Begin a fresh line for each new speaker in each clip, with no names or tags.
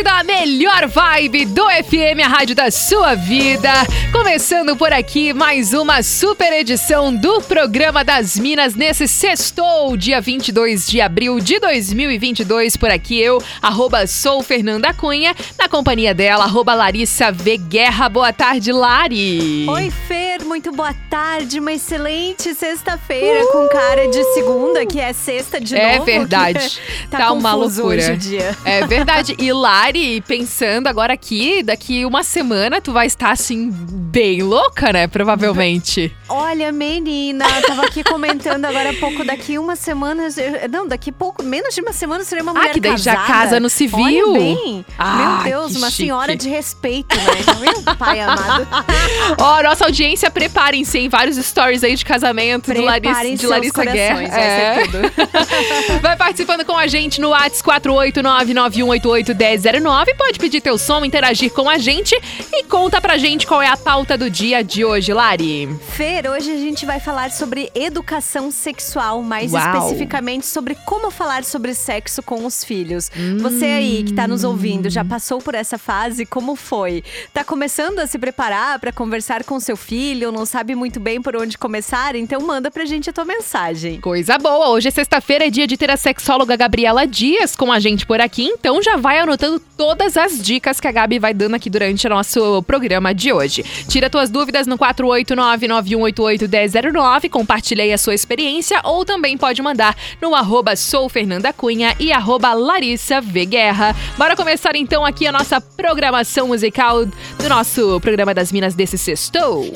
Da melhor vibe do FM, a rádio da sua vida. Começando por aqui mais uma super edição do programa das Minas nesse sextou, dia 22 de abril de 2022. Por aqui eu, arroba sou Fernanda Cunha, na companhia dela, arroba Larissa V. Guerra. Boa tarde, Lari.
Oi, Fer, muito boa tarde. Uma excelente sexta-feira uh! com cara de segunda, que é sexta de
é
novo.
É verdade.
tá,
tá uma
loucura.
É verdade. E Lari Mari, pensando agora aqui, daqui uma semana tu vai estar assim, bem louca, né? Provavelmente.
Olha, menina, tava aqui comentando agora há pouco, daqui uma semana. Não, daqui pouco, menos de uma semana seria uma mulher
Ah, que daí
casada.
já casa no civil.
Olha bem.
Ah,
Meu Deus, uma
chique.
senhora de respeito, né? Viu, pai amado?
Ó, oh, nossa audiência, preparem-se em vários stories aí de casamento de Larissa, de Larissa Guerra.
É. Vai,
vai participando com a gente no WhatsApp 489918810 09. Pode pedir teu som, interagir com a gente e conta pra gente qual é a pauta do dia de hoje, Lari.
Fer, hoje a gente vai falar sobre educação sexual, mais
Uau.
especificamente sobre como falar sobre sexo com os filhos. Hum. Você aí que tá nos ouvindo, já passou por essa fase? Como foi? Tá começando a se preparar para conversar com seu filho, não sabe muito bem por onde começar? Então manda pra gente a tua mensagem.
Coisa boa! Hoje é sexta-feira, é dia de ter a sexóloga Gabriela Dias com a gente por aqui, então já vai anotando todas as dicas que a Gabi vai dando aqui durante o nosso programa de hoje. Tira tuas dúvidas no 489-9188-1009, compartilhe aí a sua experiência ou também pode mandar no arroba soufernandacunha e arroba Larissa V. Guerra. Bora começar então aqui a nossa programação musical do nosso programa das Minas desse sextou.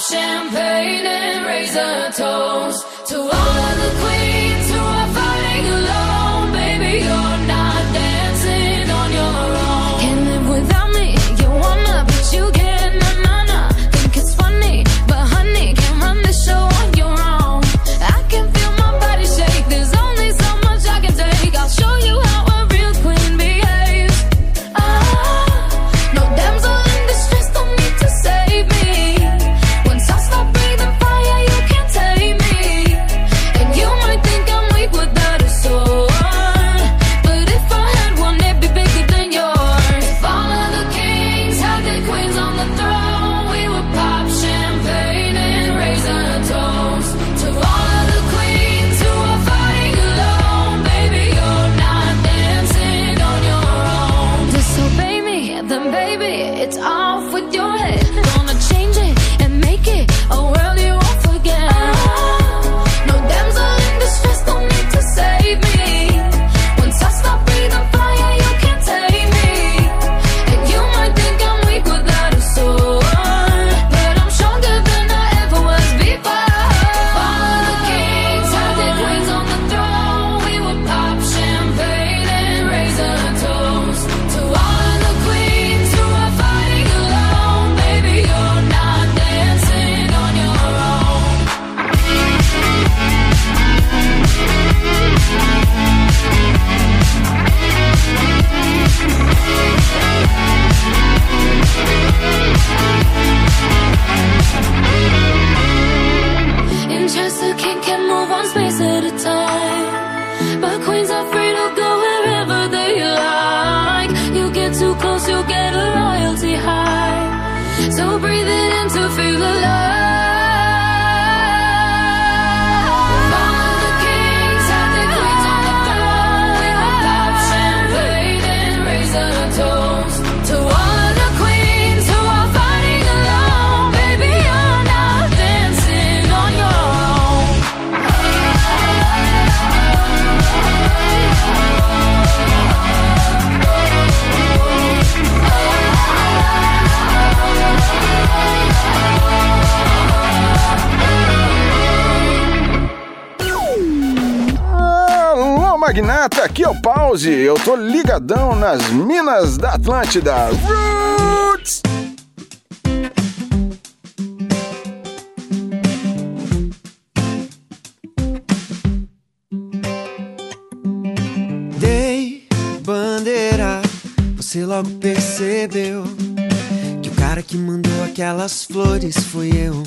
champagne and raise a toast to all of the queens
Magnata, aqui é o Pause. Eu tô ligadão nas minas da Atlântida. Roots!
Dei bandeira, você logo percebeu que o cara que mandou aquelas flores foi eu.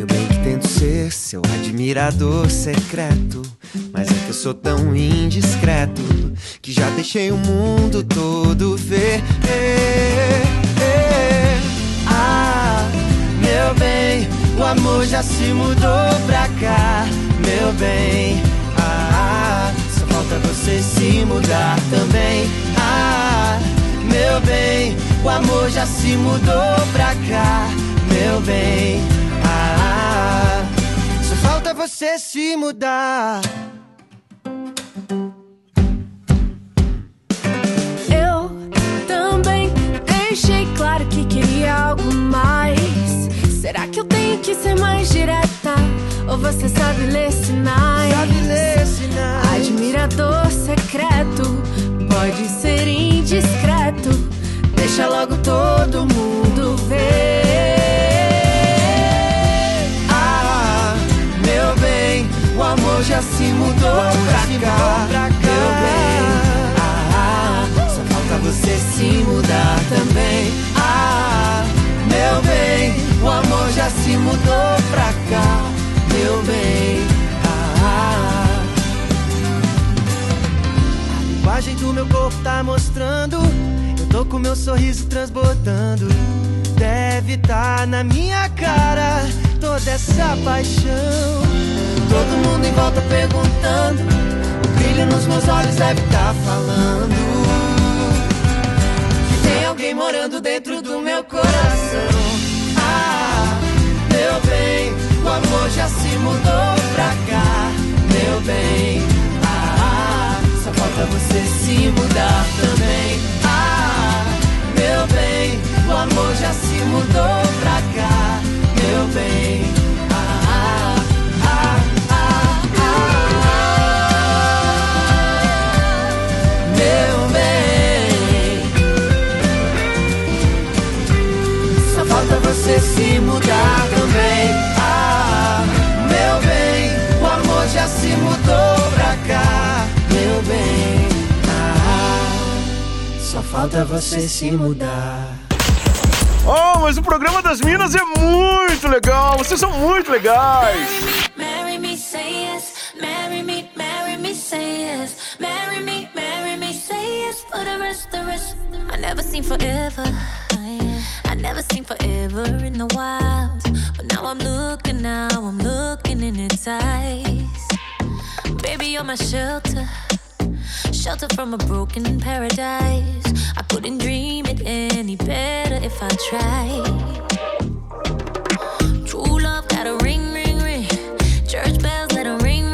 Eu bem que tento ser seu admirador secreto, sou tão indiscreto que já deixei o mundo todo ver. Ah, meu bem, o amor já se mudou pra cá, meu bem. Ah, só falta você se mudar também. Ah, meu bem, o amor já se mudou pra cá, meu bem. Ah, só falta você se mudar.
Que ser mais direta? Ou você sabe ler sinais?
Sabe ler sinais.
Admirador secreto, pode ser indiscreto. Deixa logo todo mundo ver.
Ah, meu bem, o amor já se mudou pra cá, meu bem. Ah, só falta você se mudar também. Já se mudou pra cá, meu bem. Ah, a linguagem do meu corpo tá mostrando. Eu tô com meu sorriso transbordando. Deve tá na minha cara toda essa paixão. Todo mundo em volta perguntando. O brilho nos meus olhos deve tá falando. Que tem alguém morando dentro do meu coração. Amor já se mudou pra cá, meu bem. Ah, só falta você se mudar também. Ah, meu bem, o amor já se mudou pra cá, meu bem. Falta você se mudar.
Oh, mas o programa das Minas é muito legal. Vocês são muito legais.
Marry me, say yes. Marry me, marry me, say yes. Marry me, marry me, say yes. For the rest, the rest. I never seen forever. I never seen forever in the wild. But now I'm looking, now I'm looking in its eyes. Baby, you're my shelter. Shelter from a broken paradise. I couldn't dream it any better if I tried. True love got a ring, ring, ring. Church bells let ring, ring.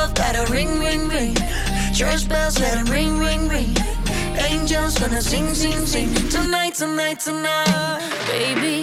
Love got a ring, ring, ring. Church bells let 'em ring, ring, ring. Angels gonna sing, sing, sing. Tonight, tonight, tonight.
Baby,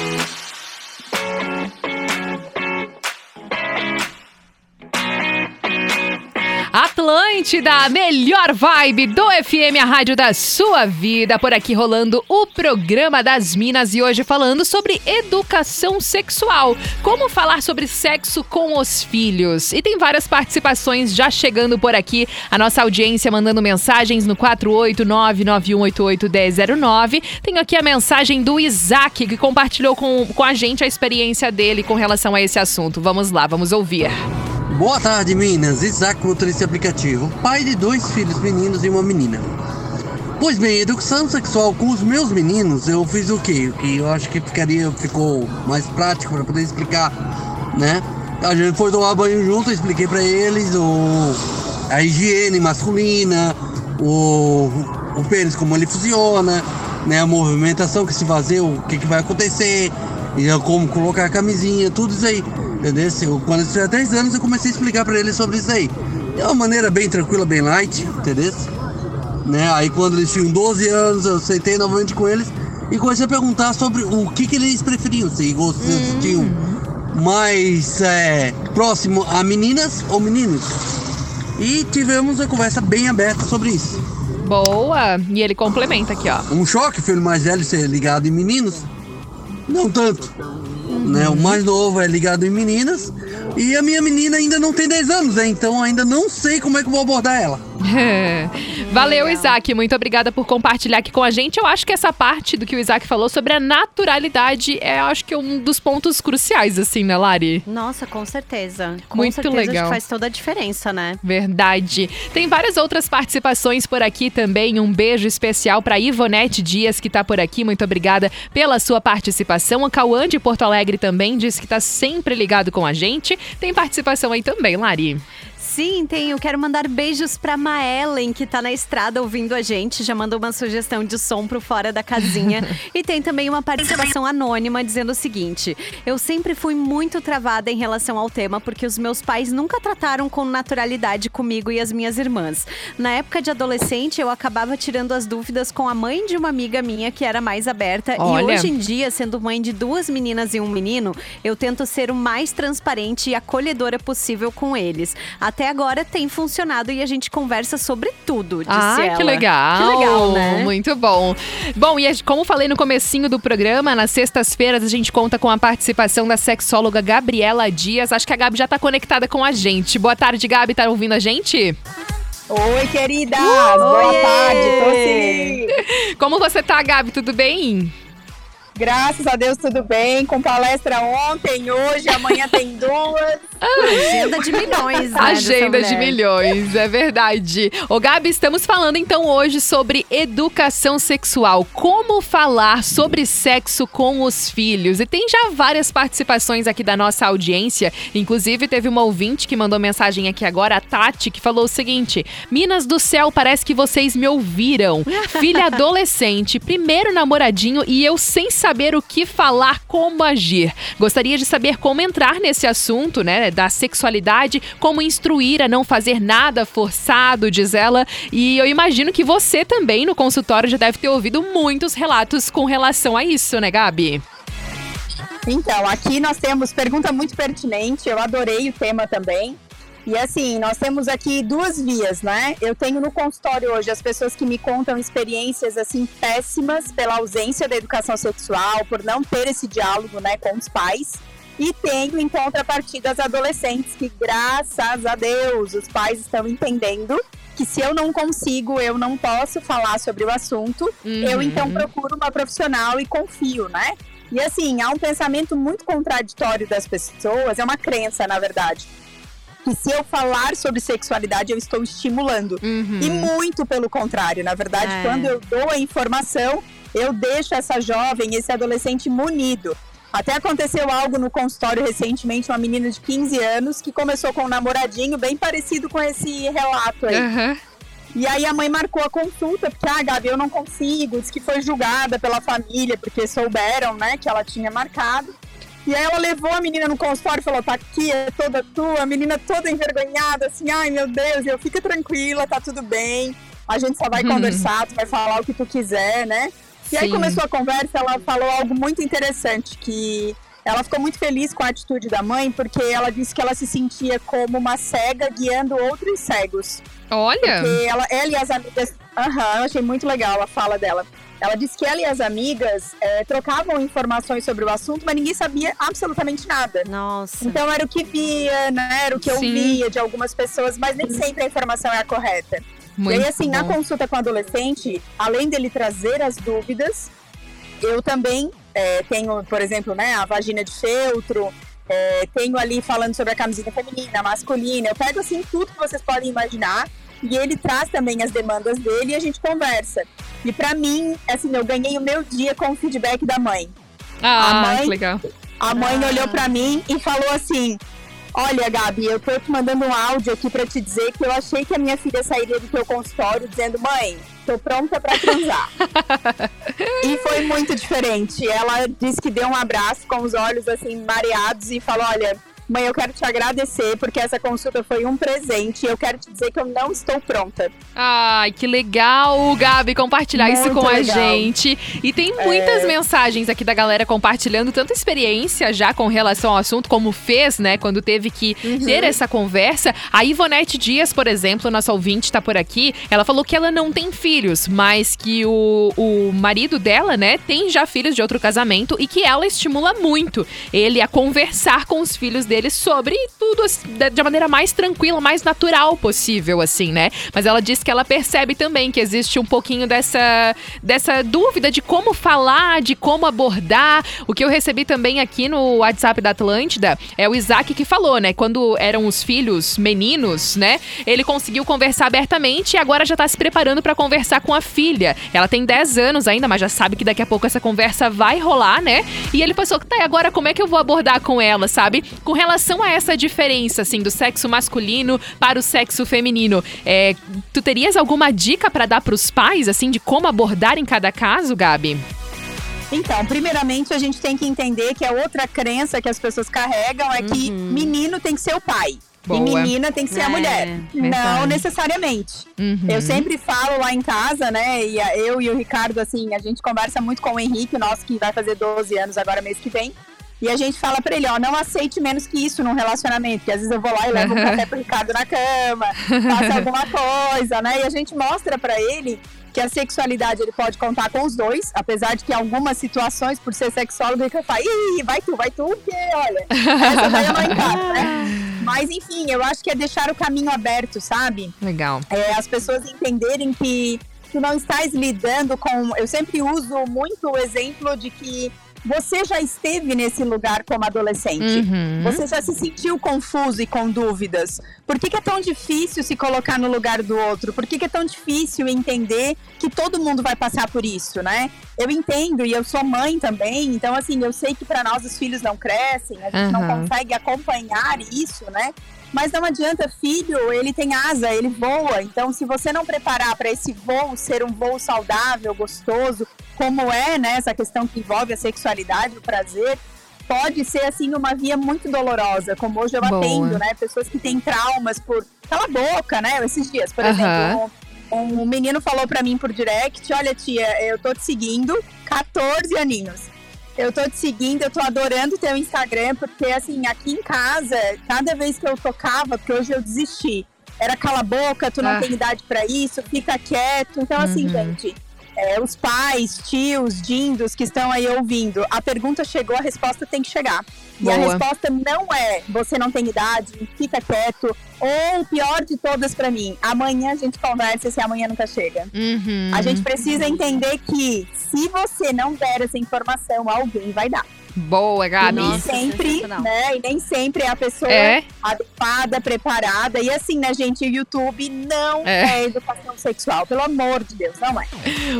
Atlântida, a melhor vibe do FM, a rádio da sua vida. Por aqui rolando o programa das Minas e hoje falando sobre educação sexual. Como falar sobre sexo com os filhos. E tem várias participações já chegando por aqui. A nossa audiência mandando mensagens no 489-9188-1009. Tenho aqui a mensagem do Isaac, que compartilhou com, com a gente a experiência dele com relação a esse assunto. Vamos lá, vamos ouvir.
Boa tarde, Minas. Isaac, motorista aplicativo. Pai de dois filhos meninos e uma menina. Pois bem, educação sexual com os meus meninos, eu fiz o quê? O que eu acho que ficaria, ficou mais prático para poder explicar, né? A gente foi tomar banho junto, eu expliquei para eles o, a higiene masculina, o, o pênis, como ele funciona, né? A movimentação que se fazer, o que, que vai acontecer, e como colocar a camisinha, tudo isso aí. Entendeu? Eu, quando eu tinha 10 anos, eu comecei a explicar para eles sobre isso aí. De uma maneira bem tranquila, bem light, entendeu? Né? Aí quando eles tinham 12 anos, eu sentei novamente com eles e comecei a perguntar sobre o que, que eles preferiam, se
Hum.
tinham mais é, próximo a meninas ou meninos. E tivemos uma conversa bem aberta sobre isso.
Boa! E ele complementa aqui, ó.
Um choque, filho mais velho ser ligado em meninos? Não tanto. Né? O mais novo é ligado em meninas. E a minha menina ainda não tem 10 anos, né? Então ainda não sei como é que eu vou abordar ela.
Valeu, Isaac. Muito obrigada por compartilhar aqui com a gente. Eu acho que essa parte do que o Isaac falou sobre a naturalidade é, acho que, um dos pontos cruciais, assim, né, Lari?
Nossa, com certeza. Com
Muito
certeza
legal.
faz toda a diferença, né?
Verdade. Tem várias outras participações por aqui também. Um beijo especial para Ivonete Dias, que tá por aqui. Muito obrigada pela sua participação. O Cauã de Porto Alegre também disse que tá sempre ligado com a gente. Tem participação aí também, Lari.
Sim, tenho. Quero mandar beijos pra Maellen, que tá na estrada ouvindo a gente. Já mandou uma sugestão de som pro fora da casinha. e tem também uma participação anônima dizendo o seguinte: Eu sempre fui muito travada em relação ao tema, porque os meus pais nunca trataram com naturalidade comigo e as minhas irmãs. Na época de adolescente, eu acabava tirando as dúvidas com a mãe de uma amiga minha que era mais aberta.
Olha.
E hoje em dia, sendo mãe de duas meninas e um menino, eu tento ser o mais transparente e acolhedora possível com eles. Até agora tem funcionado e a gente conversa sobre tudo, disse
Ah,
ela.
que legal.
Que legal, né?
Muito bom. Bom, e como falei no comecinho do programa, nas sextas-feiras a gente conta com a participação da sexóloga Gabriela Dias. Acho que a Gabi já tá conectada com a gente. Boa tarde, Gabi. Tá ouvindo a gente?
Oi, queridas! Boa
Oiê!
tarde, tô sim.
Como você tá, Gabi? Tudo bem?
Graças a Deus, tudo bem. Com palestra ontem, hoje, amanhã tem duas.
Agenda de milhões, né?
Agenda de milhões, é verdade. Ô, Gabi, estamos falando então hoje sobre educação sexual. Como falar sobre sexo com os filhos. E tem já várias participações aqui da nossa audiência. Inclusive, teve uma ouvinte que mandou mensagem aqui agora, a Tati, que falou o seguinte: Minas do céu, parece que vocês me ouviram. Filha adolescente, primeiro namoradinho e eu sem saber o que falar, como agir. Gostaria de saber como entrar nesse assunto, né, da sexualidade, como instruir a não fazer nada forçado, diz ela. E eu imagino que você também no consultório já deve ter ouvido muitos relatos com relação a isso, né, Gabi?
Então, aqui nós temos pergunta muito pertinente, eu adorei o tema também. E assim, nós temos aqui duas vias, né? Eu tenho no consultório hoje as pessoas que me contam experiências assim péssimas pela ausência da educação sexual, por não ter esse diálogo, né, com os pais. E tenho em contrapartida as adolescentes que, graças a Deus, os pais estão entendendo que se eu não consigo, eu não posso falar sobre o assunto, eu
Uhum.
então procuro uma profissional e confio, né? E assim, há um pensamento muito contraditório das pessoas, é uma crença, na verdade. Que se eu falar sobre sexualidade, eu estou estimulando.
Uhum.
E muito pelo contrário. Na verdade,
É.
quando eu dou a informação, eu deixo essa jovem, esse adolescente munido. Até aconteceu algo no consultório recentemente, uma menina de 15 anos que começou com um namoradinho bem parecido com esse relato aí.
Aham.
E aí a mãe marcou a consulta, porque, ah, Gabi, eu não consigo, disse que foi julgada pela família, porque souberam, né, que ela tinha marcado. E aí ela levou a menina no consultório e falou, tá aqui, é toda tua, a menina toda envergonhada, assim, ai meu Deus, eu fica tranquila, tá tudo bem. a gente só vai
Uhum.
conversar, tu vai falar o que tu quiser, né? E aí
Sim.
começou a conversa, ela falou algo muito interessante, que ela ficou muito feliz com a atitude da mãe, porque ela disse que ela se sentia como uma cega guiando outros cegos.
Olha.
Porque ela, ela e as amigas. Aham, eu achei muito legal a fala dela. Ela disse que ela e as amigas eh, trocavam informações sobre o assunto, mas ninguém sabia absolutamente nada.
Nossa.
Então era o que via, né? Era o que
Sim.
ouvia de algumas pessoas, mas nem sempre a informação é a correta.
Muito
e aí, assim, na
bom.
consulta com o adolescente, além dele trazer as dúvidas, eu também eh, tenho, por exemplo, né, a vagina de feltro, eh, tenho ali falando sobre a camisinha feminina, masculina. Eu pego, assim, tudo que vocês podem imaginar e ele traz também as demandas dele e a gente conversa. E pra mim, assim, eu ganhei o meu dia com o feedback da mãe.
Ah,
a mãe-
que legal.
A mãe
Ah.
olhou pra mim e falou assim: Olha, Gabi, eu tô te mandando um áudio aqui pra te dizer que eu achei que a minha filha sairia do teu consultório dizendo: Mãe, tô pronta pra transar. e foi muito diferente. Ela disse que deu um abraço com os olhos assim mareados e falou: Olha. Mãe, eu quero te agradecer porque essa consulta foi um presente e eu quero te dizer que eu não estou pronta.
Ai, que legal, Gabi, compartilhar isso
Muito
com a
legal. É.
gente. E tem muitas mensagens aqui da galera compartilhando tanta experiência já com relação ao assunto, como fez, né, quando teve que
Uhum.
ter essa conversa. A Ivonete Dias, por exemplo, nossa ouvinte tá por aqui, ela falou que ela não tem filhos, mas que o, o marido dela, né, tem já filhos de outro casamento e que ela estimula muito ele a conversar com os filhos dele sobre tudo da- maneira mais tranquila, mais natural possível, assim, né? Mas ela disse que ela percebe também que existe um pouquinho dessa, dessa dúvida de como falar, de como abordar. O que eu recebi também aqui no WhatsApp da Atlântida é o Isaac que falou, né? Quando eram os filhos meninos, né? Ele conseguiu conversar abertamente e agora já tá se preparando pra conversar com a filha. Ela tem 10 anos ainda, mas já sabe que daqui a pouco essa conversa vai rolar, né? E ele pensou, tá, e agora como é que eu vou abordar com ela, sabe? Com relação a essa diferença, assim, do sexo masculino para o sexo feminino, é, tu terias alguma dica pra dar pros pais, assim, de como abordar em cada caso, Gabi?
Então, primeiramente, a gente tem que entender que a outra crença que as pessoas carregam é que menino tem que ser o pai.
Boa.
E menina tem que ser
É,
a mulher. Não
verdade.
necessariamente.
Uhum.
Eu sempre falo lá em casa, né? E eu e o Ricardo, assim, a gente conversa muito com o Henrique, o nosso que vai fazer 12 anos agora mês que vem. E a gente fala pra ele, ó, não aceite menos que isso num relacionamento. Porque às vezes eu vou lá e levo um café pro Ricardo na cama, faço alguma coisa, né? E a gente mostra pra ele que a sexualidade ele pode contar com os dois, apesar de que em algumas situações, por ser sexólogo, ele fala, ih, vai tu, vai tu, porque, olha, essa daí eu não encaixo, né? Mas enfim, eu acho que é deixar o caminho aberto, sabe?
Legal.
é, as pessoas entenderem que tu não estás lidando com. Eu sempre uso muito o exemplo de que você já esteve nesse lugar como adolescente.
Uhum.
Você já se sentiu confuso e com dúvidas? Por que, que é tão difícil se colocar no lugar do outro? Por que, que é tão difícil entender que todo mundo vai passar por isso, né? Eu entendo e eu sou mãe também, então assim, eu sei que para nós os filhos não crescem, a gente não
Aham.
consegue acompanhar isso, né? Mas não adianta, filho, ele tem asa, ele voa. Então, se você não preparar para esse voo ser um voo saudável, gostoso, como é, né, essa questão que envolve a sexualidade, o prazer, pode ser assim uma via muito dolorosa, como hoje eu
Boa.
atendo, né, pessoas que têm traumas por cala a boca, né, esses dias, por
Aham.
exemplo, um, um menino falou para mim por direct, olha tia, eu tô te seguindo, 14 aninhos. Eu tô te seguindo, eu tô adorando teu Instagram, porque assim, aqui em casa, cada vez que eu tocava, porque hoje eu desisti, era cala a boca, tu não
Ah.
tem idade pra isso, fica quieto. Então, assim,
Uhum.
gente, é, os pais, tios, dindos que estão aí ouvindo, a pergunta chegou, a resposta tem que chegar. E a
Boa.
resposta não é você não tem idade, fica quieto, ou pior de todas pra mim, amanhã a gente conversa se amanhã nunca chega.
Uhum.
A gente precisa entender que se você não der essa informação, alguém vai dar.
Boa,
E
Gabi.
nem
Nossa,
sempre, né? E nem sempre é a pessoa
É.
adequada, preparada. E assim, né, gente, o YouTube não
É.
é, educação sexual. Pelo amor de Deus, não é.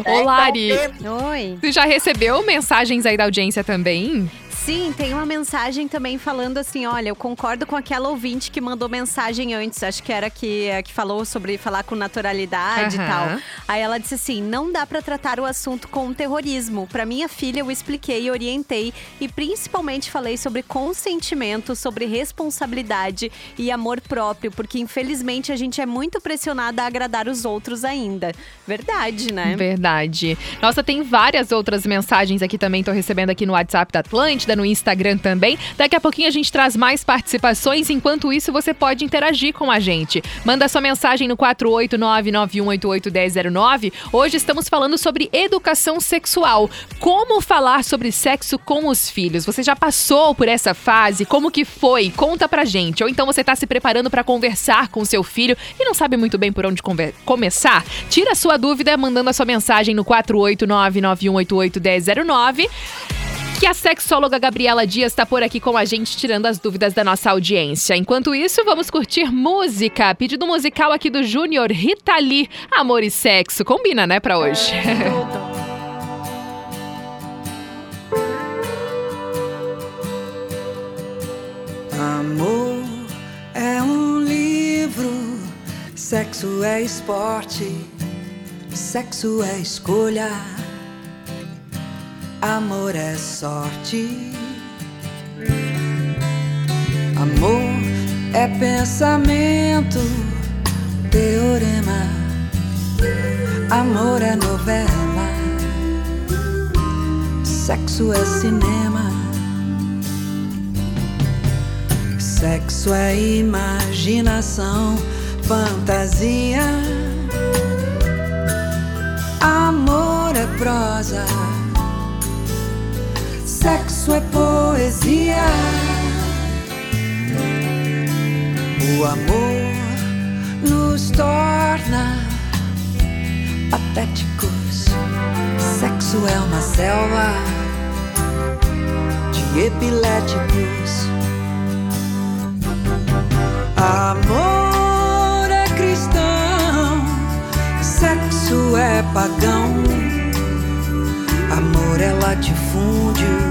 Ô,
Né?
Lari.
Então,
Oi.
Tu já recebeu mensagens aí da audiência também?
Sim, tem uma mensagem também falando assim: olha, eu concordo com aquela ouvinte que mandou mensagem antes, acho que era que, a que falou sobre falar com naturalidade
Aham.
e tal. Aí ela disse assim: não dá pra tratar o assunto com terrorismo. Pra minha filha, eu expliquei, orientei e principalmente falei sobre consentimento, sobre responsabilidade e amor próprio, porque infelizmente a gente é muito pressionada a agradar os outros ainda. Verdade, né?
Verdade. Nossa, tem várias outras mensagens aqui também, tô recebendo aqui no WhatsApp da Atlântida, no Instagram também. Daqui a pouquinho a gente traz mais participações. Enquanto isso, você pode interagir com a gente. Manda sua mensagem no 489-9188-1009. Hoje estamos falando sobre educação sexual. Como falar sobre sexo com os filhos? Você já passou por essa fase? Como que foi? Conta pra gente. Ou então você tá se preparando para conversar com seu filho e não sabe muito bem por onde começar? Tira sua dúvida mandando a sua mensagem no 489-9188-1009 que a sexóloga Gabriela Dias está por aqui com a gente, tirando as dúvidas da nossa audiência. Enquanto isso, vamos curtir música. Pedido musical aqui do Júnior Rita Lee. Amor e sexo. Combina, né, pra hoje?
Amor é um livro, sexo é esporte, sexo é escolha, amor é sorte. Amor é pensamento, teorema, amor é novela, sexo é cinema. Sexo é imaginação, fantasia. Amor é prosa. Sexo é poesia. O amor nos torna patéticos. Sexo é uma selva de epiléticos. Amor é cristão, sexo é pagão. Amor é latifúndio,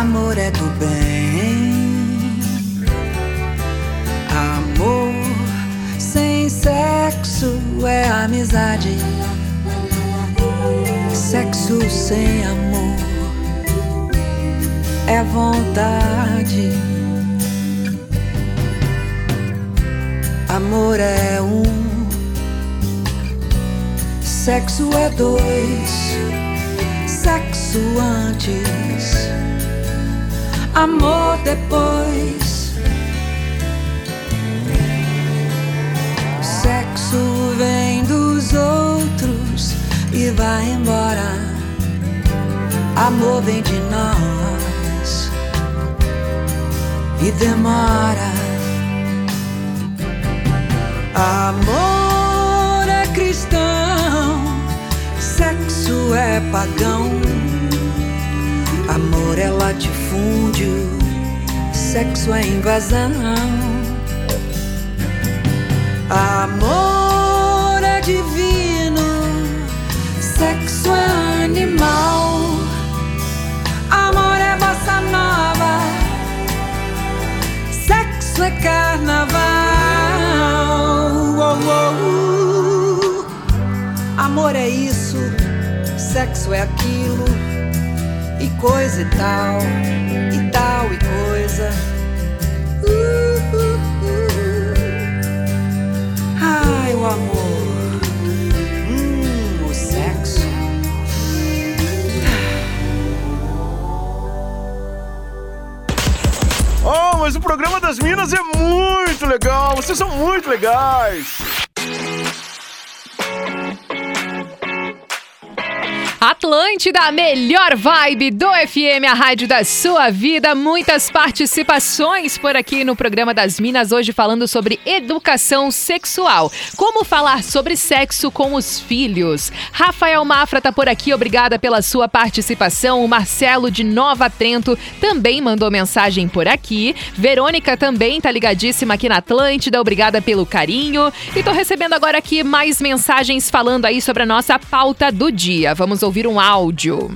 Amor é do bem. Amor sem sexo é amizade. Sexo sem amor é vontade. Amor é um, sexo é dois, sexo antes, amor depois. Sexo vem dos outros e vai embora. Amor vem de nós e demora. Amor é cristão, sexo é pagão. Amor é latifúndio, sexo é invasão. Amor é divino, sexo é animal. Amor é bossa nova, sexo é carnaval. Oh, oh, uh. Amor é isso, sexo é aquilo, e coisa e tal, e tal e coisa. Uh, uh, uh. Ai, o amor, hum, o sexo.
Oh, mas o programa das Minas é muito legal. Vocês são muito legais.
Atlântida, a melhor vibe do FM, a rádio da sua vida. Muitas participações por aqui no programa das Minas, hoje falando sobre educação sexual. Como falar sobre sexo com os filhos. Rafael Mafra tá por aqui, obrigada pela sua participação. O Marcelo de Nova Trento também mandou mensagem por aqui. Verônica também tá ligadíssima aqui na Atlântida, obrigada pelo carinho. E tô recebendo agora aqui mais mensagens falando aí sobre a nossa pauta do dia. Vamos ouvir um áudio.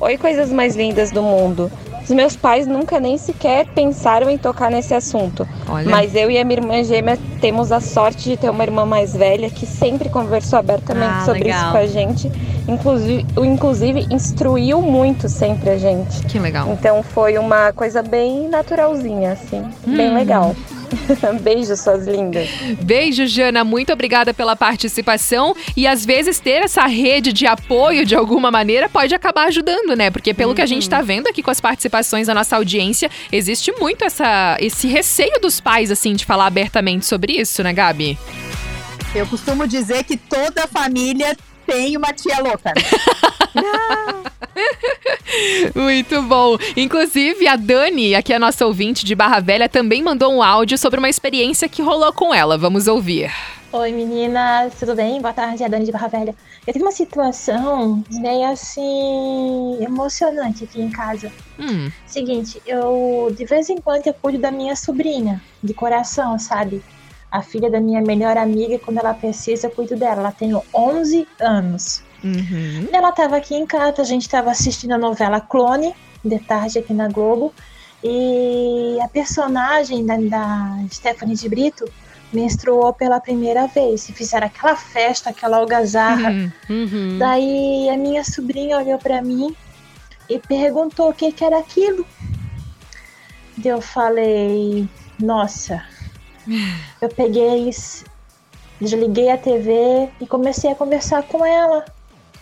Oi, coisas mais lindas do mundo. Os meus pais nunca nem sequer pensaram em tocar nesse assunto.
Olha.
Mas eu e a minha irmã gêmea temos a sorte de ter uma irmã mais velha que sempre conversou abertamente
Ah,
sobre
legal.
isso com a gente. Inclusive, inclusive, instruiu muito sempre a gente.
Que legal.
Então foi uma coisa bem naturalzinha, assim. Bem
Hum.
legal. Beijo, suas lindas.
Beijo, Jana. Muito obrigada pela participação. E às vezes ter essa rede de apoio de alguma maneira pode acabar ajudando, né? Porque pelo que a gente tá vendo aqui com as participações da nossa audiência, existe muito essa, esse receio dos pais, assim, de falar abertamente sobre isso, né, Gabi?
Eu costumo dizer que toda família tem uma tia louca.
Muito bom. Inclusive, a Dani, aqui a nossa ouvinte de Barra Velha, também mandou um áudio sobre uma experiência que rolou com ela. Vamos ouvir.
Oi meninas, tudo bem? Boa tarde, é a Dani de Barra Velha. Eu tive uma situação meio assim emocionante aqui em casa.
Hum,
Seguinte, eu de vez em quando eu cuido da minha sobrinha, de coração, sabe? A filha da minha melhor amiga, quando ela precisa, eu cuido dela. Ela tem 11 anos.
Uhum.
Ela estava aqui em casa, a gente estava assistindo a novela Clone, de tarde aqui na Globo, e a personagem da, da Stephanie de Brito menstruou pela primeira vez. E fizeram aquela festa, aquela algazarra.
Uhum.
Uhum.
Daí a minha sobrinha olhou para mim e perguntou o que, que era aquilo. Daí eu falei, nossa. Eu peguei, desliguei a TV e comecei a conversar com ela.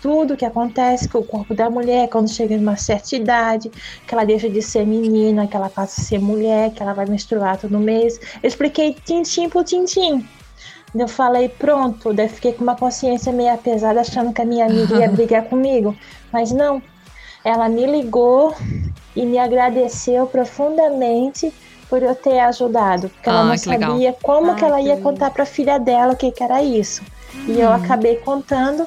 Tudo que acontece com o corpo da mulher quando chega em uma certa idade, que ela deixa de ser menina, que ela passa a ser mulher, que ela vai menstruar todo mês. Eu expliquei tintim por tintim. Eu falei, pronto, daí fiquei com uma consciência meio pesada, achando que a minha amiga ia brigar comigo. Mas não. Ela me ligou e me agradeceu profundamente por eu ter ajudado. Porque ela
Ah,
não
que legal.
sabia como
Ah,
que ela ia contar pra filha dela o que, que era isso. E eu acabei contando,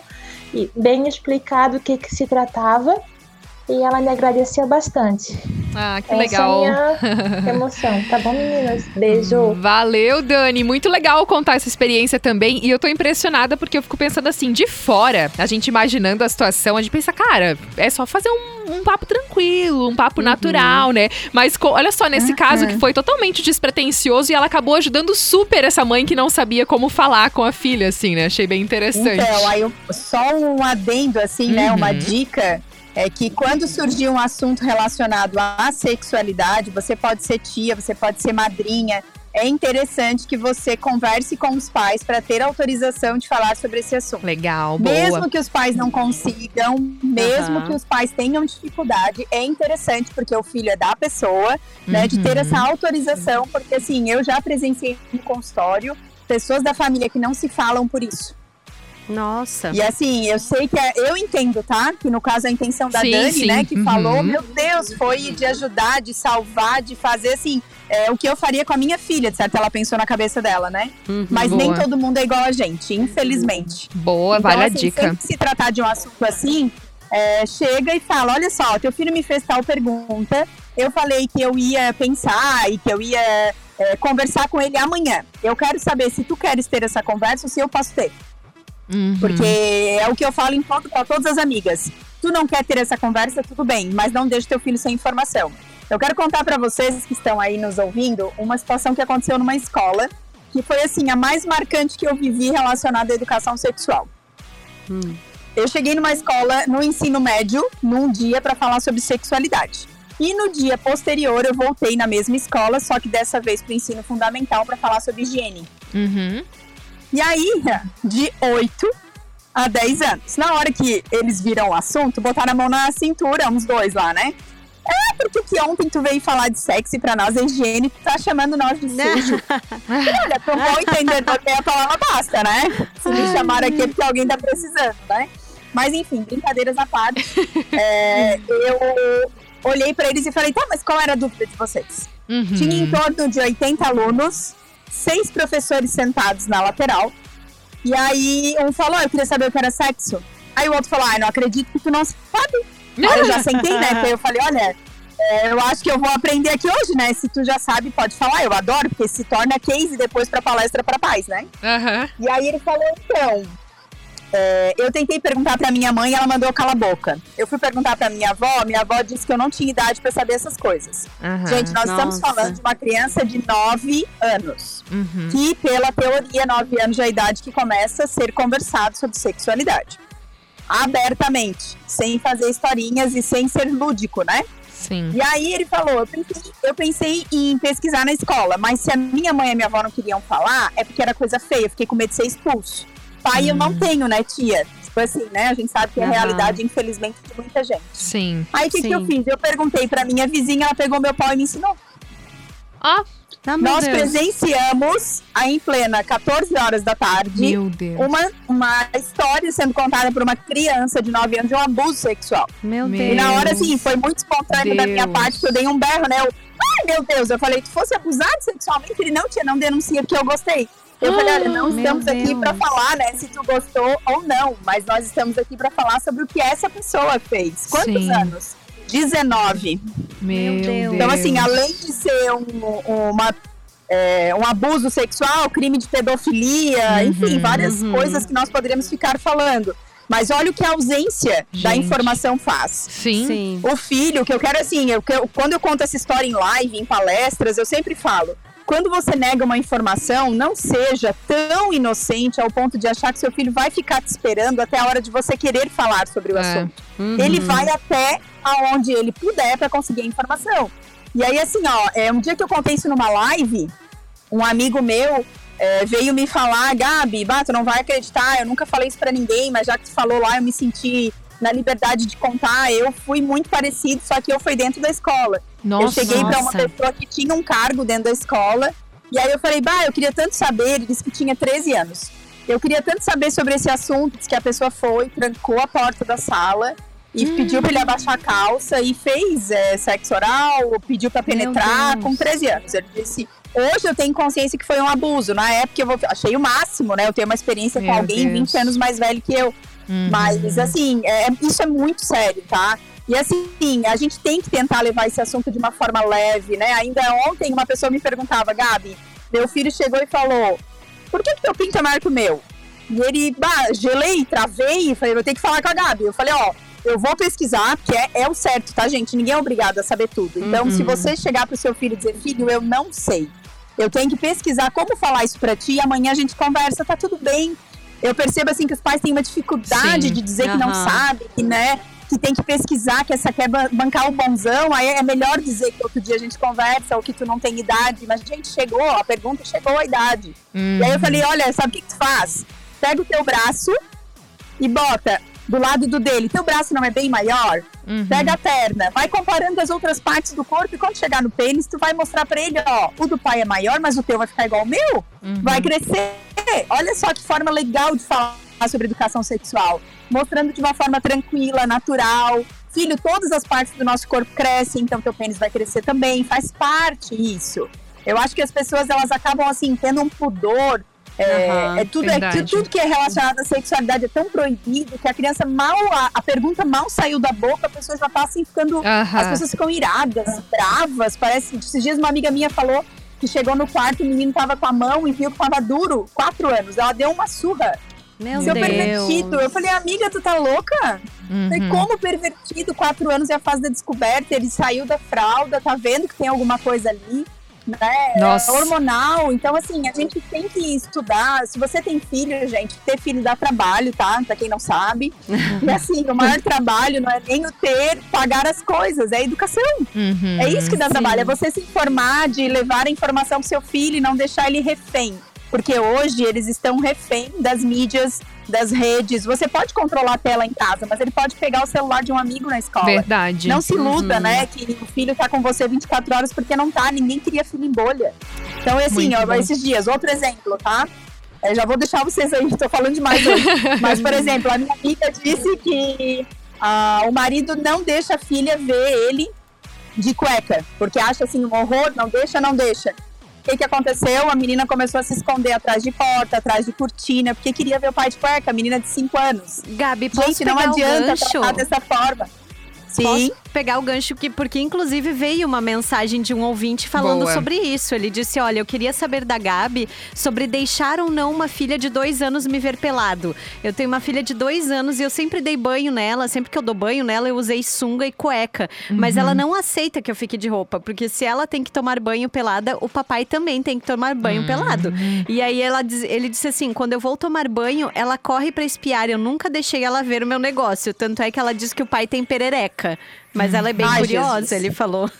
bem explicado o que, que se tratava. E ela me agradeceu bastante.
Ah, que
Essa
legal.
é emoção. Tá bom, meninas? Beijo.
Valeu, Dani. Muito legal contar essa experiência também. E eu tô impressionada porque eu fico pensando assim, de fora, a gente imaginando a situação, a gente pensa, cara, é só fazer um, um papo tranquilo, um papo natural, né? Mas co- olha só, nesse caso que foi totalmente despretensioso e ela acabou ajudando super essa mãe que não sabia como falar com a filha, assim, né? Achei bem interessante.
Então, aí eu- só um adendo, assim, né? Uma
Uhum.
dica é que quando surgir um assunto relacionado à sexualidade, você pode ser tia, você pode ser madrinha. É interessante que você converse com os pais para ter autorização de falar sobre esse assunto.
Legal, boa.
Mesmo que os pais não consigam, mesmo
Aham.
que os pais tenham dificuldade, é interessante porque o filho é da pessoa, né, de ter
Uhum.
essa autorização, porque assim, eu já presenciei no consultório pessoas da família que não se falam por isso.
Nossa.
E assim, eu sei que é, eu entendo, tá? Que no caso a intenção da
Sim,
Dani,
sim.
né, que
Uhum.
falou, meu Deus, foi de ajudar, de salvar, de fazer assim, é, o que eu faria com a minha filha, de certo? Ela pensou na cabeça dela, né?
Uhum.
Mas
Boa.
nem todo mundo é igual a gente, infelizmente.
Boa,
Então,
vale a
assim,
dica.
Sempre que se tratar de um assunto assim, é, chega e fala: olha só, teu filho me fez tal pergunta. Eu falei que eu ia pensar e que eu ia é, conversar com ele amanhã. Eu quero saber se tu queres ter essa conversa ou se eu posso ter.
Uhum.
Porque é o que eu falo em todo, para todas as amigas. Tu não quer ter essa conversa, tudo bem, mas não deixe teu filho sem informação. Eu quero contar para vocês que estão aí nos ouvindo uma situação que aconteceu numa escola que foi assim a mais marcante que eu vivi relacionada à educação sexual. Eu cheguei numa escola no ensino médio num dia para falar sobre sexualidade. E no dia posterior eu voltei na mesma escola, só que dessa vez para o ensino fundamental para falar sobre higiene.
Uhum.
E aí, de 8 a 10 anos. Na hora que eles viram o assunto, botaram a mão na cintura, uns dois lá, né? É, porque que ontem tu veio falar de sexo e pra nós é higiene, tu tá chamando nós de sujo. Olha, um bom entendedor, meia palavra basta, né? Se me chamaram aqui é porque alguém tá precisando, né? Mas enfim, brincadeiras à parte. é, eu olhei pra eles e falei, tá, mas qual era a dúvida de vocês?
Uhum.
Tinha em torno de 80 alunos, seis professores sentados na lateral. E aí um falou, eu queria saber o que era sexo. Aí o outro falou, ai, não acredito que tu não sabe. Aí eu já sentei, né? Então eu falei, olha, é, eu acho que eu vou aprender aqui hoje, né? Se tu já sabe, pode falar. Eu adoro, porque se torna case depois pra palestra para pais, né?
Aham.
E aí ele falou, então. É, eu tentei perguntar pra minha mãe, ela mandou cala a boca. Eu fui perguntar pra minha avó, minha avó disse que eu não tinha idade pra saber essas coisas.
Aham.
Gente, nós estamos
Nossa.
falando de uma criança de 9 anos.
Uhum.
Que, pela teoria, 9 anos é a idade que começa a ser conversado sobre sexualidade. Abertamente, sem fazer historinhas e sem ser lúdico, né?
Sim.
E aí ele falou, eu pensei, eu pensei em pesquisar na escola, mas se a minha mãe e a minha avó não queriam falar, é porque era coisa feia, eu fiquei com medo de ser expulso. Pai eu não tenho, né, tia? Tipo assim, né? A gente sabe que é a realidade, infelizmente, de muita gente.
Sim.
Aí o que, que eu fiz? Eu perguntei pra minha vizinha, ela pegou meu pau e me ensinou.
Ó,
meu
Nós
Deus.
presenciamos, aí em plena 14 horas da tarde,
meu Deus.
uma, uma história sendo contada por uma criança de 9 anos de um abuso sexual.
Meu Deus.
E na hora, assim, foi muito espontâneo da minha
Deus.
parte, que eu dei um berro, né? Eu, Ai, meu Deus! Eu falei, tu fosse abusado sexualmente, ele não tinha, não denuncia porque eu gostei. Eu falei, olha, não
meu
estamos aqui pra falar, né, se tu gostou ou não, mas nós estamos aqui pra falar sobre o que essa pessoa fez. Quantos
Sim.
anos? 19.
Meu
Deus.
Então, assim, além de ser um, uma, é, um abuso sexual, crime de pedofilia, enfim, várias
uhum.
coisas que nós poderíamos ficar falando. Mas olha o que a ausência da
Gente.
informação faz.
Sim.
Sim.
O filho, que eu quero assim, eu- quando eu conto essa história em live, em palestras, eu sempre falo. Quando você nega uma informação, não seja tão inocente ao ponto de achar que seu filho vai ficar te esperando até a hora de você querer falar sobre o
É.
assunto.
Uhum.
Ele vai até aonde ele puder para conseguir a informação. E aí, assim, ó, é, um dia que eu contei isso numa live, um amigo meu é, veio me falar, Gabi, bah, tu não vai acreditar, eu nunca falei isso pra ninguém, mas já que tu falou lá, eu me senti na liberdade de contar. Eu fui muito parecido, só que eu fui dentro da escola.
Nossa.
eu cheguei pra uma pessoa que tinha um cargo dentro da escola, e aí eu falei, bah, eu queria tanto saber, ele disse que tinha 13 anos. Eu queria tanto saber sobre esse assunto, disse que a pessoa foi, trancou a porta da sala e
Hum.
pediu pra ele abaixar a calça e fez é, sexo oral, pediu pra
Meu
penetrar com 13 anos. Ele disse, hoje eu tenho consciência que foi um abuso. Na época eu vou- achei o máximo, né? Eu tenho uma experiência
Meu
com alguém
Deus.
20 anos mais velho que eu.
Uhum.
Mas, assim, é- isso é muito sério, tá? E assim, a gente tem que tentar levar esse assunto de uma forma leve, né? Ainda ontem uma pessoa me perguntava, Gabi, meu filho chegou e falou, por que, que teu pinto é maior que o meu? E ele, bah, gelei, travei, e falei, eu tenho que falar com a Gabi. Eu falei, ó, eu vou pesquisar, porque é, é o certo, tá, gente? Ninguém é obrigado a saber tudo. Então, se você chegar pro seu filho e dizer, filho, eu não sei. Eu tenho que pesquisar como falar isso pra ti e amanhã a gente conversa, tá tudo bem. Eu percebo assim que os pais têm uma dificuldade
Sim.
de dizer que não sabe, que né, que tem que pesquisar, que essa quer ban- bancar o bonzão, aí é melhor dizer que outro dia a gente conversa ou que tu não tem idade, mas gente, chegou, a pergunta chegou a idade.
Uhum.
E aí eu falei, olha, sabe o que, que tu faz? Pega o teu braço e bota do lado do dele. Teu braço não é bem maior?
Uhum.
Pega a perna, vai comparando as outras partes do corpo e quando chegar no pênis, tu vai mostrar pra ele, ó, o do pai é maior, mas o teu vai ficar igual ao meu?
Uhum.
Vai crescer. Olha só que forma legal de falar sobre educação sexual. Mostrando de uma forma tranquila, natural. Filho, todas as partes do nosso corpo crescem, então teu pênis vai crescer também. Faz parte isso. Eu acho que as pessoas elas acabam assim tendo um pudor. É,
Aham,
é tudo, é,
verdade.
tudo que é relacionado à sexualidade é tão proibido que a criança mal, a, a pergunta mal saiu da boca, a pessoa já tá assim ficando
Aham.
as pessoas ficam iradas, bravas. Parece. Esses dias uma amiga minha falou que chegou no quarto, o menino tava com a mão e viu que tava duro, quatro anos. Ela deu uma surra.
Meu
Seu
Deus.
pervertido. Eu falei, amiga, tu tá louca?
Uhum.
Falei, como pervertido? Quatro anos é a fase da descoberta. Ele saiu da fralda, tá vendo que tem alguma coisa ali. Né?
Nossa.
É hormonal. Então, assim, a gente tem que estudar. Se você tem filho, gente, ter filho dá trabalho, tá? Pra quem não sabe. e assim, o maior trabalho não é nem o ter, pagar as coisas, é a educação.
Uhum.
É isso que dá
sim.
trabalho, é você se informar, de levar a informação pro seu filho e não deixar ele refém. Porque hoje eles estão refém das mídias, das redes. Você pode controlar a tela em casa, mas ele pode pegar o celular de um amigo na escola.
Verdade.
Não se iluda,
Uhum.
né? Que o filho tá com você 24 horas porque não tá. Ninguém queria filho em bolha. Então, é assim, ó, esses dias, outro exemplo, tá? Eu já vou deixar vocês aí, tô falando demais hoje. Mas, por exemplo, a minha amiga disse que ah, o marido não deixa a filha ver ele de cueca, porque acha assim um horror, não deixa, não deixa. O que, que aconteceu? A menina começou a se esconder atrás de porta, atrás de cortina, porque queria ver o pai de cueca, a menina de 5 anos.
Gabi, posso
Gente, não adianta
gancho?
tratar dessa forma. Sim.
Posso pegar o gancho que porque inclusive veio uma mensagem de um ouvinte falando
Boa.
sobre isso. Ele disse: "Olha, eu queria saber da Gabi sobre deixar ou não uma filha de dois anos me ver pelado. Eu tenho uma filha de dois anos e eu sempre dei banho nela. Sempre que eu dou banho nela, eu usei sunga e cueca. Mas
Uhum.
ela não aceita que eu fique de roupa, porque se ela tem que tomar banho pelada, o papai também tem que tomar banho
Uhum.
pelado. E aí ela ele disse assim: quando eu vou tomar banho, ela corre pra espiar. Eu nunca deixei ela ver o meu negócio. Tanto é que ela diz que o pai tem perereca. Mas ela é bem
Ai,
curiosa,
Jesus.
ele falou.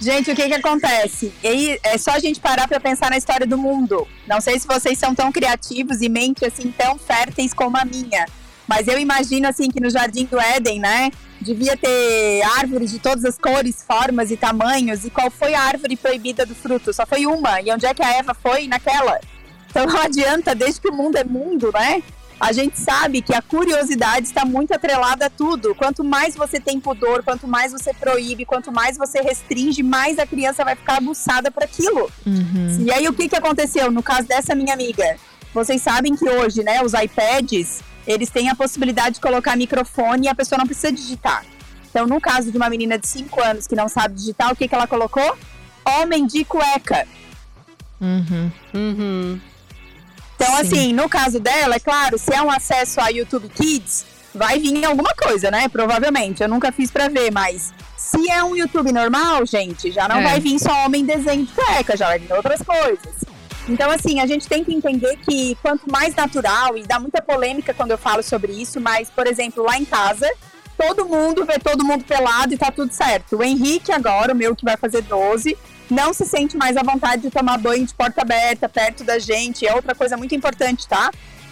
Gente, o que que acontece? E aí, é só a gente parar pra pensar na história do mundo. Não sei se vocês são tão criativos e mente assim tão férteis como a minha, mas eu imagino assim que no Jardim do Éden, né, devia ter árvores de todas as cores, formas e tamanhos. E qual foi a árvore proibida do fruto? Só foi uma. E onde é que a Eva foi? Naquela. Então não adianta, desde que o mundo é mundo, né? A gente sabe que a curiosidade está muito atrelada a tudo. Quanto mais você tem pudor, quanto mais você proíbe, quanto mais você restringe, mais a criança vai ficar aguçada por aquilo. E aí o que, que aconteceu no caso dessa minha amiga? Vocês sabem que hoje, né, os iPads, eles têm a possibilidade de colocar microfone e a pessoa não precisa digitar. Então, no caso de uma menina de 5 anos que não sabe digitar, o que, que ela colocou? Homem de cueca.
Uhum.
Então,
Sim.
assim, no caso dela, é claro, se é um acesso a YouTube Kids, vai vir alguma coisa, né? Provavelmente. Eu nunca fiz pra ver, mas se é um YouTube normal, gente, já não
É.
vai vir só homem desenho de cueca, já vai vir outras coisas. Então, assim, a gente tem que entender que quanto mais natural, e dá muita polêmica quando eu falo sobre isso, mas, por exemplo, lá em casa, todo mundo vê todo mundo pelado e tá tudo certo. O Henrique agora, o meu que vai fazer 12, não se sente mais à vontade de tomar banho de porta aberta, perto da gente. É outra coisa muito importante, tá?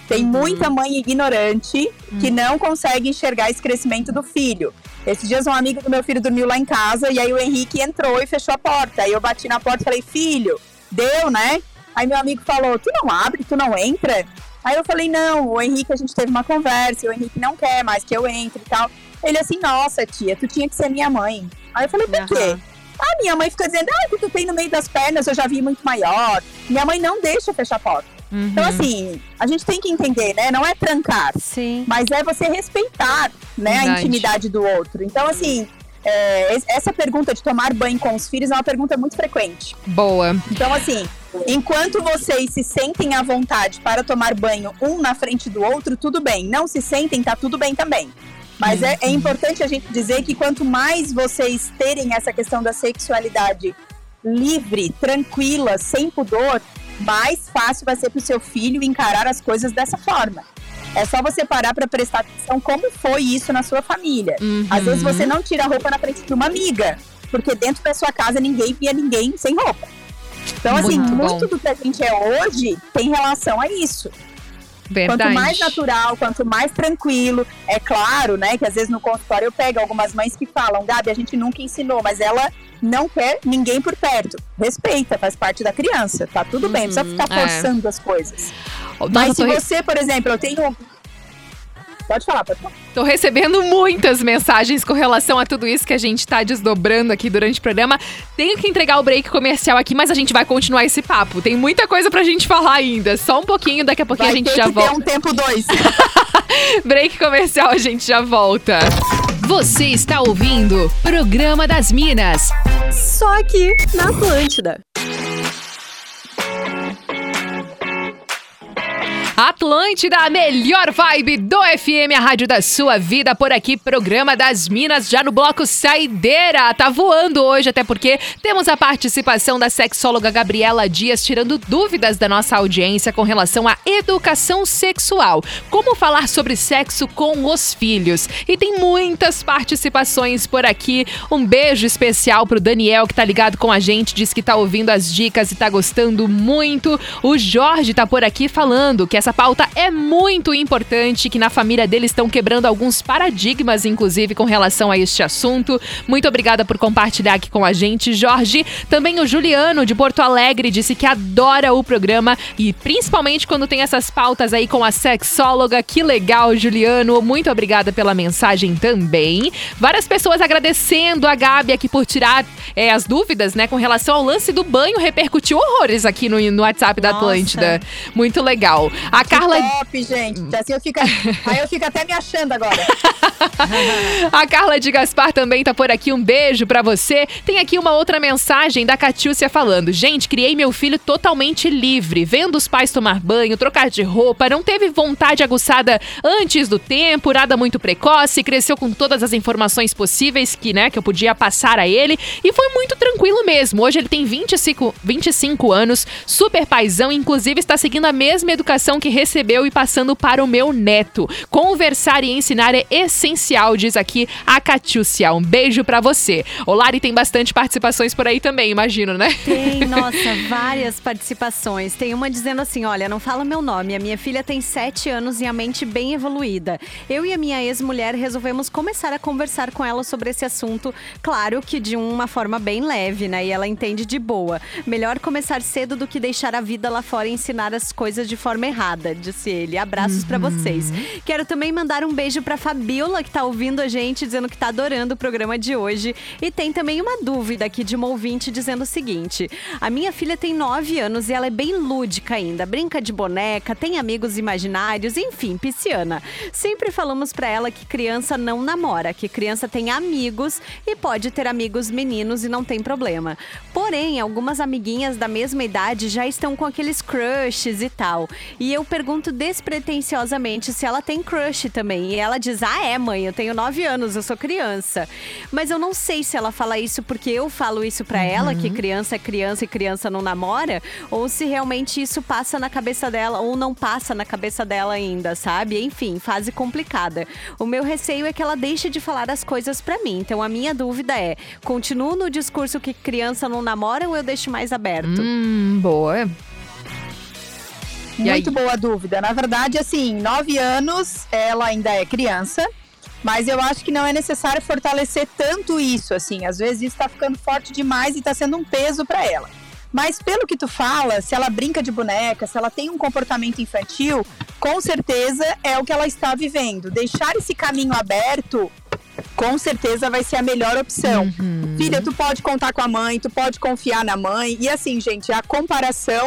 Tem muita mãe ignorante que não consegue enxergar esse crescimento do filho. Esses dias um amigo do meu filho dormiu lá em casa e aí o Henrique entrou e fechou a porta. Aí eu bati na porta e falei, filho, deu, né? Aí meu amigo falou, tu não abre, tu não entra? Aí eu falei, não, o Henrique, a gente teve uma conversa, e o Henrique não quer mais que eu entre e tal. Ele assim, nossa, tia, tu tinha que ser minha mãe. Aí eu falei, por quê? Ah, minha mãe fica dizendo, ah, o que tu tem no meio das pernas, eu já vi muito maior. Minha mãe não deixa fechar a porta. Então, assim, a gente tem que entender, né? Não é trancar.
Sim.
Mas é você respeitar, né, a intimidade do outro. Então, assim, é, es- essa pergunta de tomar banho com os filhos é uma pergunta muito frequente.
Boa.
Então, assim, enquanto vocês se sentem à vontade para tomar banho um na frente do outro, tudo bem. Não se sentem, tá tudo bem também. Mas é, é importante a gente dizer que quanto mais vocês terem essa questão da sexualidade livre, tranquila, sem pudor, mais fácil vai ser para o seu filho encarar as coisas dessa forma. É só você parar para prestar atenção como foi isso na sua família. Às vezes você não tira a roupa na frente de uma amiga, porque dentro da sua casa ninguém via ninguém sem roupa. Então, assim,
Muito
muito do que a gente é hoje tem relação a isso.
Verdade.
Quanto mais natural, quanto mais tranquilo. É claro, né, que às vezes no consultório eu pego algumas mães que falam, Gabi, a gente nunca ensinou, mas ela não quer ninguém por perto. Respeita, faz parte da criança. Tá tudo bem, não precisa ficar
é.
forçando as coisas.
Nossa,
mas se você, por exemplo, eu tenho. Pode falar, pode falar.
Tô recebendo muitas mensagens com relação a tudo isso que a gente tá desdobrando aqui durante o programa. Tenho que entregar o break comercial aqui, mas a gente vai continuar esse papo. Tem muita coisa pra gente falar ainda. Só um pouquinho, daqui a pouquinho
Vai
a gente
ter
já
que
volta.
ter um tempo dois.
break comercial, a gente já volta.
Você está ouvindo Programa das Minas.
Só aqui na Atlântida.
Atlântida, a melhor vibe do FM, a rádio da sua vida. Por aqui, programa das Minas, já no bloco Saideira. Tá voando hoje, até porque temos a participação da sexóloga Gabriela Dias, tirando dúvidas da nossa audiência com relação à educação sexual. Como falar sobre sexo com os filhos. E tem muitas participações por aqui. Um beijo especial pro Daniel, que tá ligado com a gente, diz que tá ouvindo as dicas e tá gostando muito. O Jorge tá por aqui falando que essa pauta é muito importante, que na família dele estão quebrando alguns paradigmas, inclusive, com relação a este assunto. Muito obrigada por compartilhar aqui com a gente, Jorge. Também o Juliano, de Porto Alegre, disse que adora o programa e principalmente quando tem essas pautas aí com a sexóloga. Que legal, Juliano. Muito obrigada pela mensagem também. Várias pessoas agradecendo a Gabi aqui por tirar é, as dúvidas, né, com relação ao lance do banho. Repercutiu horrores aqui no, no WhatsApp da
Nossa.
Atlântida. Muito legal. A Carla.
Que top, gente. Assim eu fico, aí eu fico até me achando agora.
A Carla de Gaspar também tá por aqui. Um beijo pra você. Tem aqui uma outra mensagem da Catiúcia falando: Gente, criei meu filho totalmente livre, vendo os pais tomar banho, trocar de roupa, não teve vontade aguçada antes do tempo, nada muito precoce, cresceu com todas as informações possíveis que, né, que eu podia passar a ele e foi muito tranquilo mesmo. Hoje ele tem 25, 25 anos, super paizão, inclusive está seguindo a mesma educação que recebeu e passando para o meu neto. Conversar e ensinar é essencial, diz aqui a Catiúcia. Um beijo pra você. O Lari tem bastante participações por aí também, imagino, né?
Tem, nossa, várias participações. Tem uma dizendo assim: olha, não fala meu nome. A minha filha tem sete anos e a mente bem evoluída. Eu e a minha ex-mulher resolvemos começar a conversar com ela sobre esse assunto. Claro que de uma forma bem leve, né? E ela entende de boa. Melhor começar cedo do que deixar a vida lá fora e ensinar as coisas de forma errada, disse ele. Abraços pra vocês. Quero também mandar um beijo pra Fabiola, que tá ouvindo a gente, dizendo que tá adorando o programa de hoje. E tem também uma dúvida aqui de uma ouvinte dizendo o seguinte: A minha filha tem 9 anos e ela é bem lúdica ainda. Brinca de boneca, tem amigos imaginários, enfim, pisciana. Sempre falamos pra ela que criança não namora, que criança tem amigos e pode ter amigos meninos e não tem problema. Porém, algumas amiguinhas da mesma idade já estão com aqueles crushes e tal. E eu pergunto despretensiosamente se ela tem crush também. E ela diz: Ah, é, mãe, eu tenho 9 anos, eu sou criança. Mas eu não sei se ela fala isso porque eu falo isso pra ela, que criança é criança e criança não namora, ou se realmente isso passa na cabeça dela ou não passa na cabeça dela ainda, sabe? Enfim, fase complicada. O meu receio é que ela deixe de falar as coisas pra mim. Então a minha dúvida é: continuo no discurso que criança não namora ou eu deixo mais aberto?
Hum, boa. E aí?
Muito boa dúvida. Na verdade, assim, nove anos, ela ainda é criança. Mas eu acho que não é necessário fortalecer tanto isso, assim. Às vezes isso tá ficando forte demais e tá sendo um peso para ela. Mas pelo que tu fala, se ela brinca de boneca, se ela tem um comportamento infantil, com certeza é o que ela está vivendo. Deixar esse caminho aberto, com certeza vai ser a melhor opção. Filha, tu pode contar com a mãe, tu pode confiar na mãe. E assim, gente, a comparação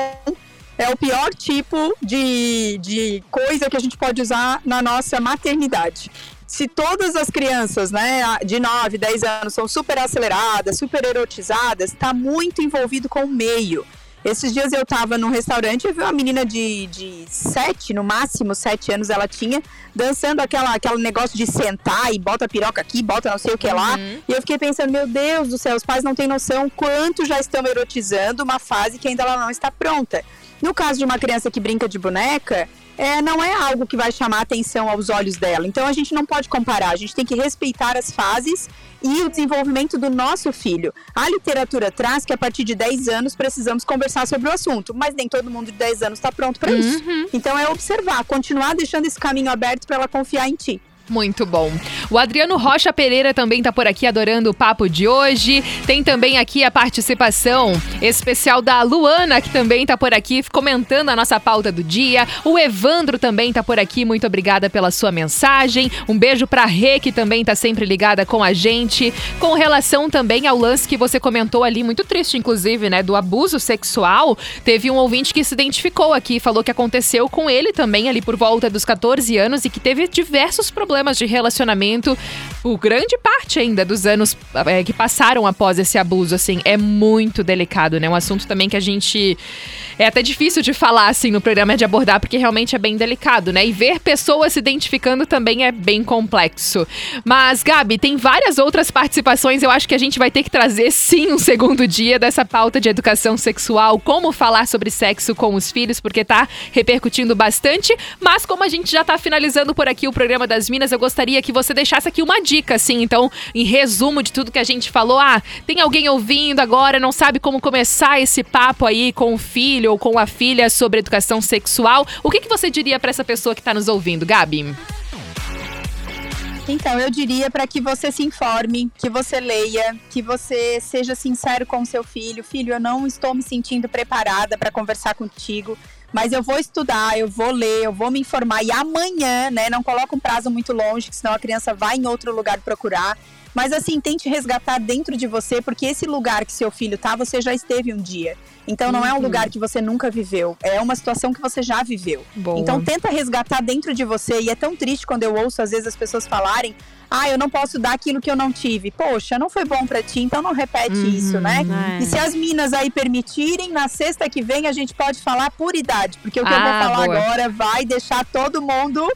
é o pior tipo de, de coisa que a gente pode usar na nossa maternidade. Se todas as crianças, né, de 9, 10 anos são super aceleradas, super erotizadas, está muito envolvido com o meio. Esses dias eu tava num restaurante e vi uma menina de, de 7, no máximo 7 anos ela tinha, dançando aquela, aquele negócio de sentar e bota a piroca aqui, bota não sei o que lá. E eu fiquei pensando, meu Deus do céu, os pais não têm noção quanto já estão erotizando uma fase que ainda ela não está pronta. No caso de uma criança que brinca de boneca, é, não é algo que vai chamar atenção aos olhos dela. Então a gente não pode comparar, a gente tem que respeitar as fases e o desenvolvimento do nosso filho. A literatura traz que a partir de 10 anos precisamos conversar sobre o assunto, mas nem todo mundo de 10 anos está pronto para isso. Então é observar, continuar deixando esse caminho aberto para ela confiar em ti.
Muito bom. O Adriano Rocha Pereira também tá por aqui adorando o papo de hoje. Tem também aqui a participação especial da Luana, que também tá por aqui comentando a nossa pauta do dia. O Evandro também tá por aqui. Muito obrigada pela sua mensagem. Um beijo pra Rê, que também tá sempre ligada com a gente. Com relação também ao lance que você comentou ali, muito triste, inclusive, né? Do abuso sexual. Teve um ouvinte que se identificou aqui, falou que aconteceu com ele também ali por volta dos 14 anos e que teve diversos problemas de relacionamento por grande parte ainda dos anos é, que passaram após esse abuso, assim, é muito delicado, né? Um assunto também que a gente é até difícil de falar assim no programa de abordar porque realmente é bem delicado, né? E ver pessoas se identificando também é bem complexo. Mas Gabi, tem várias outras participações, eu acho que a gente vai ter que trazer sim um segundo dia dessa pauta de educação sexual, como falar sobre sexo com os filhos, porque tá repercutindo bastante, mas como a gente já tá finalizando por aqui o programa das Minas, eu gostaria que você deixasse aqui uma dica assim, então, em resumo de tudo que a gente falou. Ah, tem alguém ouvindo agora, não sabe como começar esse papo aí com o filho ou com a filha sobre educação sexual. O que, que você diria para essa pessoa que tá nos ouvindo, Gabi?
Então, eu diria para que você se informe, que você leia, que você seja sincero com seu filho. Filho, eu não estou me sentindo preparada para conversar contigo, mas eu vou estudar, eu vou ler, eu vou me informar e amanhã, né, não coloca um prazo muito longe, senão a criança vai em outro lugar procurar. Mas assim, tente resgatar dentro de você, porque esse lugar que seu filho tá, você já esteve um dia. Então não é um
Uhum.
lugar que você nunca viveu, é uma situação que você já viveu.
Boa.
Então tenta resgatar dentro de você e é tão triste quando eu ouço às vezes as pessoas falarem: "Ah, eu não posso dar aquilo que eu não tive". Poxa, não foi bom pra ti, então não repete
Uhum.
isso, né?
É.
E se as minas aí permitirem, na sexta que vem a gente pode falar por idade, porque o que eu vou
Ah,
falar
boa.
agora vai deixar todo mundo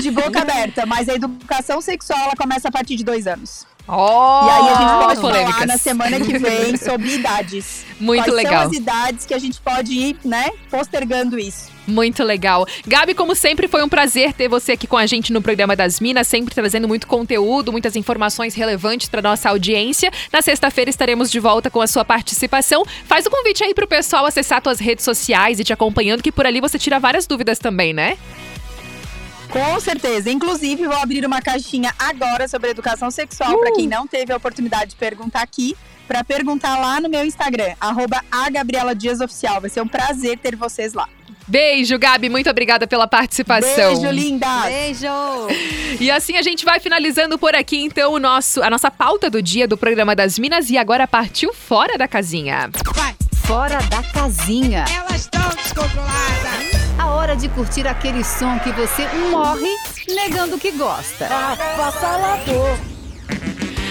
de boca aberta, mas a educação sexual ela começa a partir de dois anos.
Oh,
E aí a gente pode falar
polêmicas.
na semana que vem sobre idades.
Muito
Quais
legal.
são as idades que a gente pode ir, né, postergando isso.
Muito legal. Gabi, como sempre, foi um prazer ter você aqui com a gente no programa das Minas, sempre trazendo muito conteúdo, muitas informações relevantes para nossa audiência. Na sexta-feira estaremos de volta com a sua participação. Faz o convite aí pro pessoal acessar tuas redes sociais e te acompanhando, que por ali você tira várias dúvidas também, né?
Com certeza. Inclusive, vou abrir uma caixinha agora sobre educação sexual para quem não teve a oportunidade de perguntar aqui, para perguntar lá no meu Instagram, arroba a Gabriela Dias Oficial. Vai ser um prazer ter vocês lá.
Beijo, Gabi. Muito obrigada pela participação.
Beijo, linda!
Beijo!
E assim a gente vai finalizando por aqui, então, o nosso, a nossa pauta do dia do programa das Minas. E agora partiu fora da casinha.
Fora da casinha.
Elas estão descontroladas.
A hora de curtir aquele som que você morre negando que gosta.
Avassalador.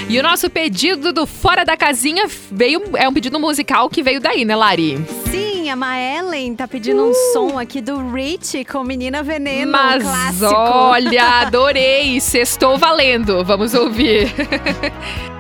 E o nosso pedido do Fora da Casinha veio. É um pedido musical que veio daí, né, Lari?
Sim, a Maellen tá pedindo um som aqui do Rich com Menina Veneno,
Mas
um clássico.
olha, adorei! Sextou valendo. Vamos ouvir.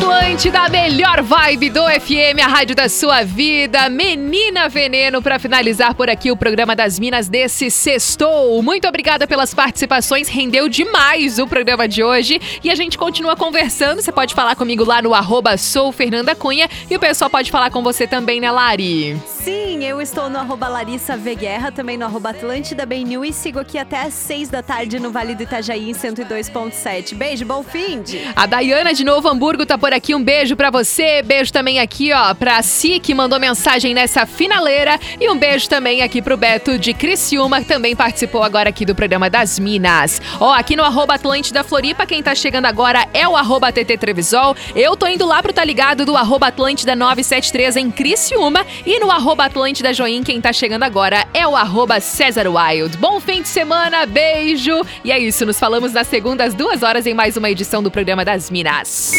Atlântida, melhor vibe do FM, a rádio da sua vida. Menina Veneno, para finalizar por aqui o programa das Minas desse sextou. Muito obrigada pelas participações, rendeu demais o programa de hoje. E a gente continua conversando. Você pode falar comigo lá no arroba sou Fernanda Cunha. E o pessoal pode falar com você também, né, Lari?
Sim, eu estou no arroba Larissa V Guerra, também no arroba Atlântida Bem New e sigo aqui até às 6 da tarde no Vale do Itajaí em 102.7. Beijo, bom fim de...
A Dayana de Novo Hamburgo tá por aqui. Um beijo pra você. Beijo também aqui, ó, pra Si, que mandou mensagem nessa finaleira. E um beijo também aqui pro Beto de Criciúma, que também participou agora aqui do programa das Minas. Ó, aqui no arroba Atlântida Floripa, quem tá chegando agora é o arroba TT Trevisol. Eu tô indo lá pro Tá Ligado do arroba Atlântida 973 em Criciúma. E no arroba Atlântida Join, quem tá chegando agora é o arroba César Wild. Bom fim de semana, beijo. E é isso, nos falamos na segunda às duas horas em mais uma edição do programa das Minas.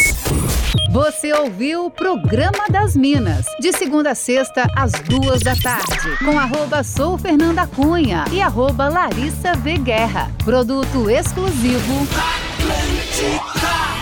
Você ouviu o Programa das Minas, de segunda a sexta, às duas da tarde, com arroba sou Fernanda Cunha e arroba Larissa V Guerra. Produto exclusivo
Atlântica.